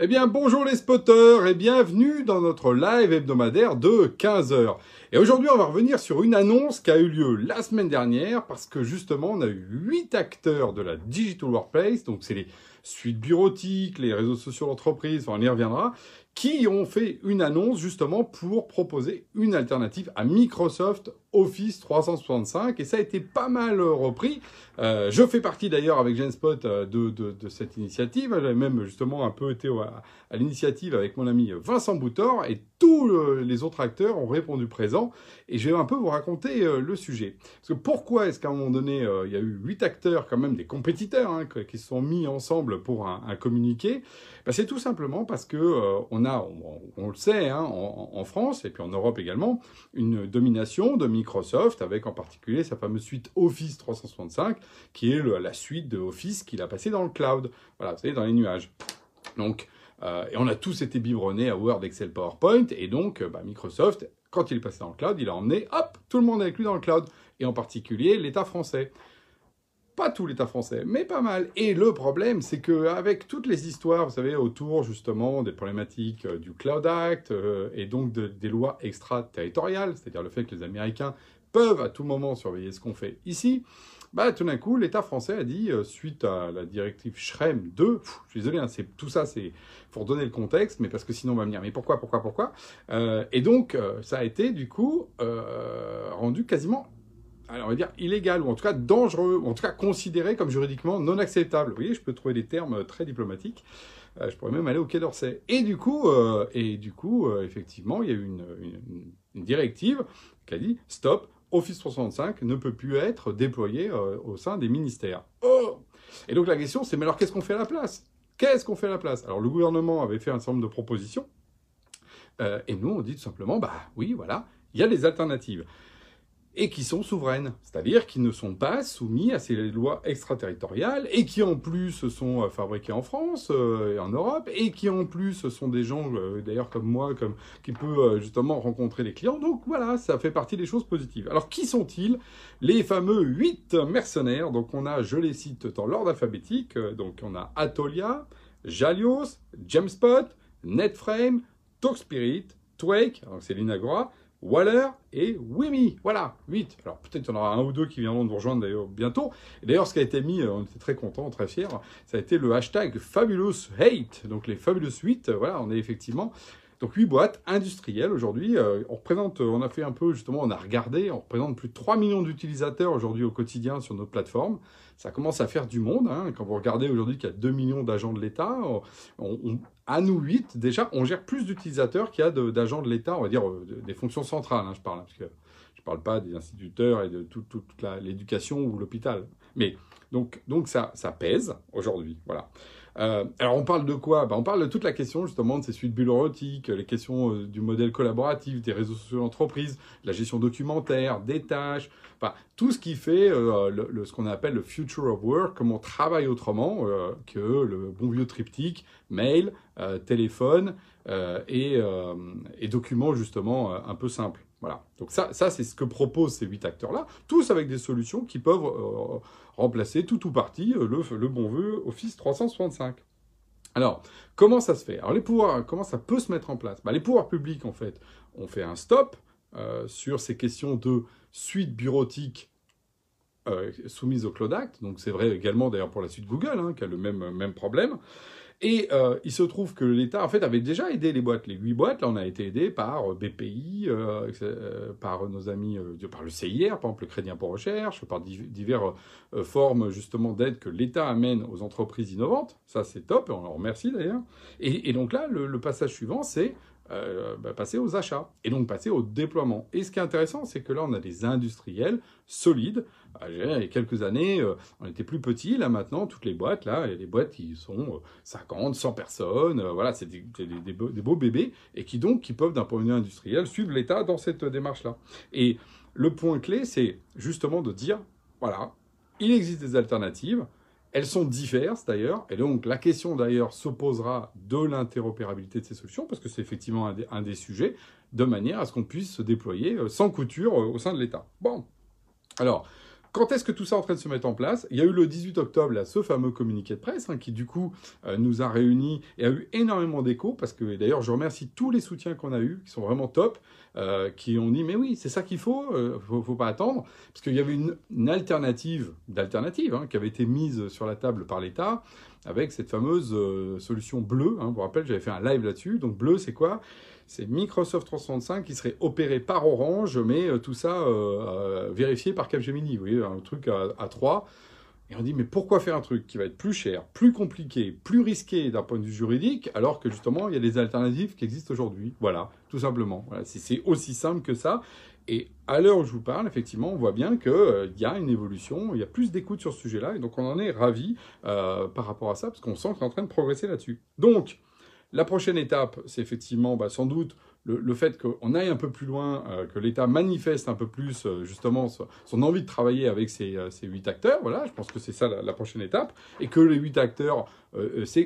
Eh bien, bonjour les spotters et bienvenue dans notre live hebdomadaire de 15h. Et aujourd'hui, on va revenir sur une annonce qui a eu lieu la semaine dernière parce que justement, on a eu 8 acteurs de la Digital Workplace, donc c'est les suites bureautiques, les réseaux sociaux d'entreprise, on y reviendra, qui ont fait une annonce justement pour proposer une alternative à Microsoft Office 365 et ça a été pas mal repris. Euh, je fais partie d'ailleurs avec GenSpot euh, de, de, cette initiative. J'avais même justement un peu été à, l'initiative avec mon ami Vincent Boutor et tous les autres acteurs ont répondu présent et je vais un peu vous raconter euh, le sujet. Parce que pourquoi est-ce qu'à un moment donné, euh, il y a eu huit acteurs, quand même des compétiteurs, hein, qui se sont mis ensemble pour un, un communiqué? Ben, C'est tout simplement parce que euh, on a, on, on, le sait, hein, en, France et puis en Europe également, une domination de Microsoft avec en particulier sa fameuse suite Office 365 qui est la suite de Office qu'il a passé dans le cloud, voilà, vous savez, dans les nuages. Donc, euh, et on a tous été biberonnés à Word, Excel, PowerPoint, et donc bah, Microsoft, quand il est passé dans le cloud, il a emmené, hop, tout le monde avec lui dans le cloud, et en particulier l'État français. Pas tout l'État français, mais pas mal. Et le problème, c'est que avec toutes les histoires, vous savez, autour justement des problématiques euh, du Cloud Act euh, et donc de, des lois extraterritoriales, c'est-à-dire le fait que les Américains peuvent à tout moment surveiller ce qu'on fait ici, bah, tout d'un coup, l'État français a dit, euh, suite à la directive Schrem 2, pff, je suis désolé, hein, tout ça, c'est pour donner le contexte, mais parce que sinon on va me dire, mais pourquoi, pourquoi, pourquoi? Et donc, ça a été, du coup, rendu quasiment, alors on va dire, illégal, ou en tout cas dangereux, ou en tout cas considéré comme juridiquement non acceptable. Vous voyez, je peux trouver des termes très diplomatiques. Euh, je pourrais même aller au Quai d'Orsay. Et du coup, euh, et du coup effectivement, il y a eu une, directive qui a dit, stop, Office 365 ne peut plus être déployé euh, au sein des ministères. Oh Et donc la question, c'est mais alors qu'est-ce qu'on fait à la place? Qu'est-ce qu'on fait à la place? Alors le gouvernement avait fait un certain nombre de propositions, euh, et nous on dit tout simplement, bah oui, voilà, il y a des alternatives et qui sont souveraines, c'est-à-dire qui ne sont pas soumis à ces lois extraterritoriales et qui en plus sont fabriqués en France euh, et en Europe et qui en plus sont des gens, euh, d'ailleurs comme moi, qui peut euh, justement rencontrer les clients. Donc voilà, ça fait partie des choses positives. Alors qui sont-ils? Les fameux huit mercenaires. Donc on a, je les cite dans l'ordre alphabétique, donc on a Atolia, Jalios, Jamespot, Netframe, Talkspirit, Twake, c'est l'Inagora, Waller et Wimi. Voilà, 8. Alors peut-être qu'il y en aura un ou deux qui viendront nous rejoindre d'ailleurs bientôt. D'ailleurs, ce qui a été mis, on était très contents, très fiers, ça a été le hashtag Fabulous Hate. Donc les Fabulous 8, voilà, on est effectivement... Donc 8 boîtes industrielles aujourd'hui. Euh, on représente, on a fait un peu justement, on a regardé, on représente plus de 3 millions d'utilisateurs aujourd'hui au quotidien sur notre plateforme. Ça commence à faire du monde. Hein. Quand vous regardez aujourd'hui qu'il y a 2 millions d'agents de l'État, à nous 8, déjà, on gère plus d'utilisateurs qu'il y a d'agents de, l'État, on va dire euh, des fonctions centrales, hein, je parle, parce que je ne parle pas des instituteurs et de toute l'éducation ou l'hôpital. Mais donc, donc ça, ça pèse aujourd'hui. Voilà. Euh, alors on parle de quoi? Ben, On parle de toute la question justement de ces suites bureautiques, les questions euh, du modèle collaboratif, des réseaux sociaux d'entreprise, la gestion documentaire, des tâches, enfin tout ce qui fait euh, le, ce qu'on appelle le future of work, comment on travaille autrement que le bon vieux triptyque, mail, téléphone et, et, documents justement un peu simples. Voilà. Donc ça, ça c'est ce que proposent ces huit acteurs-là, tous avec des solutions qui peuvent remplacer tout ou partie le, le bon vœu Office 365. Alors, comment ça se fait? Alors, les pouvoirs, comment ça peut se mettre en place? Bah, Les pouvoirs publics, en fait, ont fait un stop euh, sur ces questions de suite bureautique euh, soumise au Cloud Act. Donc, c'est vrai également, d'ailleurs, pour la suite Google, hein, qui a le même, même problème. Et euh, il se trouve que l'État, en fait, avait déjà aidé les boîtes. Les huit boîtes, là, on a été aidé par BPI, euh, euh, par nos amis, euh, par le CIR, par exemple le Crédit Impôt Recherche, par diverses euh, formes, justement, d'aide que l'État amène aux entreprises innovantes. Ça, c'est top, et on en remercie d'ailleurs. Et, donc là, le passage suivant, c'est euh, bah, passer aux achats et donc passer au déploiement. Et ce qui est intéressant, c'est que là, on a des industriels solides il y a quelques années, on était plus petits. Là maintenant, toutes les boîtes, là, les boîtes qui sont 50, 100 personnes, voilà, c'est des, des, beaux, bébés et qui donc qui peuvent d'un point de vue industriel suivre l'État dans cette démarche-là. Et le point clé, c'est justement de dire, voilà, il existe des alternatives. Elles sont diverses d'ailleurs, et donc la question d'ailleurs s'opposera de l'interopérabilité de ces solutions, parce que c'est effectivement un des, sujets, de manière à ce qu'on puisse se déployer euh, sans couture euh, au sein de l'État. Bon, alors, quand est-ce que tout ça est en train de se mettre en place? Il y a eu le 18 octobre ce fameux communiqué de presse hein, qui du coup euh, nous a réunis et a eu énormément d'écho parce que d'ailleurs je remercie tous les soutiens qu'on a eus qui sont vraiment top, euh, qui ont dit mais oui c'est ça qu'il faut, euh, faut, faut pas attendre parce qu'il y avait une, alternative d'alternative hein, qui avait été mise sur la table par l'État avec cette fameuse solution bleue. Hein, vous vous rappelez j'avais fait un live là-dessus. Donc bleu c'est quoi? C'est Microsoft 365 qui serait opéré par Orange, mais euh, tout ça euh, euh, vérifié par Capgemini. Vous voyez, un truc à, à 3. Et on dit, mais pourquoi faire un truc qui va être plus cher, plus compliqué, plus risqué d'un point de vue juridique, alors que justement, il y a des alternatives qui existent aujourd'hui? Voilà, tout simplement. C'est aussi simple que ça. Et à l'heure où je vous parle, effectivement, on voit bien qu'il y a une évolution, il y a plus d'écoute sur ce sujet-là, et donc on en est ravis par rapport à ça, parce qu'on sent qu'on est en train de progresser là-dessus. Donc, la prochaine étape, c'est effectivement bah, sans doute le, fait qu'on aille un peu plus loin, euh, que l'État manifeste un peu plus euh, justement son envie de travailler avec ces, euh, huit acteurs. Voilà, je pense que c'est ça la, prochaine étape. Et que les huit acteurs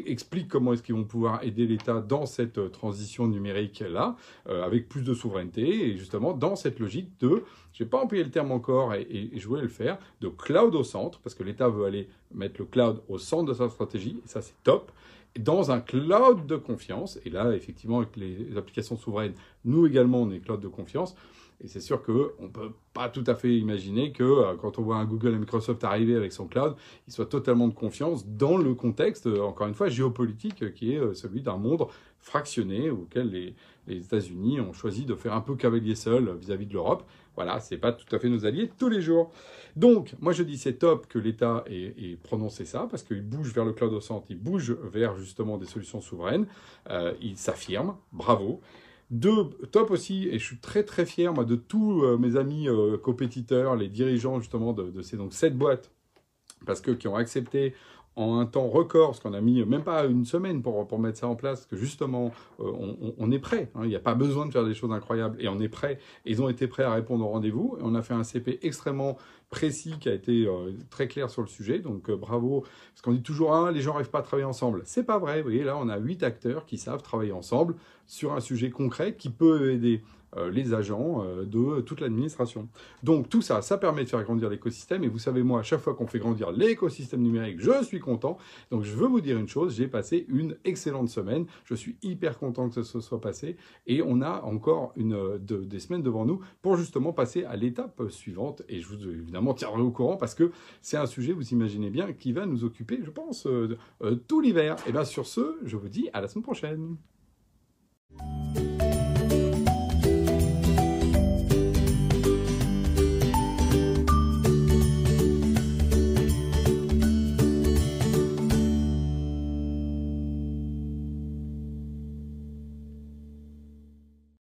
expliquent comment est-ce qu'ils vont pouvoir aider l'État dans cette transition numérique-là, avec plus de souveraineté, et justement dans cette logique de, je vais pas employer le terme encore, et, et je voulais le faire, de cloud au centre, parce que l'État veut aller mettre le cloud au centre de sa stratégie, et ça c'est top dans un cloud de confiance. Et là, effectivement, avec les applications souveraines, nous également, on est cloud de confiance. Et c'est sûr qu'on ne peut pas tout à fait imaginer que euh, quand on voit un Google et Microsoft arriver avec son cloud, il soit totalement de confiance dans le contexte, euh, encore une fois, géopolitique, euh, qui est celui d'un monde fractionné auquel les, les États-Unis ont choisi de faire un peu cavalier seul vis-à-vis de l'Europe. Voilà, c'est pas tout à fait nos alliés tous les jours. Donc, moi je dis c'est top que l'État ait, prononcé ça, parce qu'il bouge vers le cloud au centre, il bouge vers justement des solutions souveraines, il s'affirme, bravo. Deux, top aussi, et je suis très très fier moi, de tous euh, mes amis euh, compétiteurs, les dirigeants justement de, ces donc sept boîtes, parce que qui ont accepté en un temps record, parce qu'on a mis même pas une semaine pour, pour mettre ça en place, que justement, euh, on, est prêt. Hein. il n'y a pas besoin de faire des choses incroyables, et on est prêt. ils ont été prêts à répondre au rendez-vous. On a fait un CP extrêmement précis qui a été euh, très clair sur le sujet. Donc euh, bravo, parce qu'on dit toujours, ah, les gens n'arrivent pas à travailler ensemble. C'est pas vrai. Vous voyez, là, on a huit acteurs qui savent travailler ensemble sur un sujet concret qui peut aider euh, les agents de toute l'administration. Donc tout ça, ça permet de faire grandir l'écosystème. Et vous savez, moi, à chaque fois qu'on fait grandir l'écosystème numérique, je suis content. Donc je veux vous dire une chose, j'ai passé une excellente semaine. Je suis hyper content que ce soit passé. Et on a encore une, des semaines devant nous pour justement passer à l'étape suivante. Et je vous évidemment tiendrai au courant parce que c'est un sujet, vous imaginez bien, qui va nous occuper, je pense, tout l'hiver. Et bien sur ce, je vous dis à la semaine prochaine.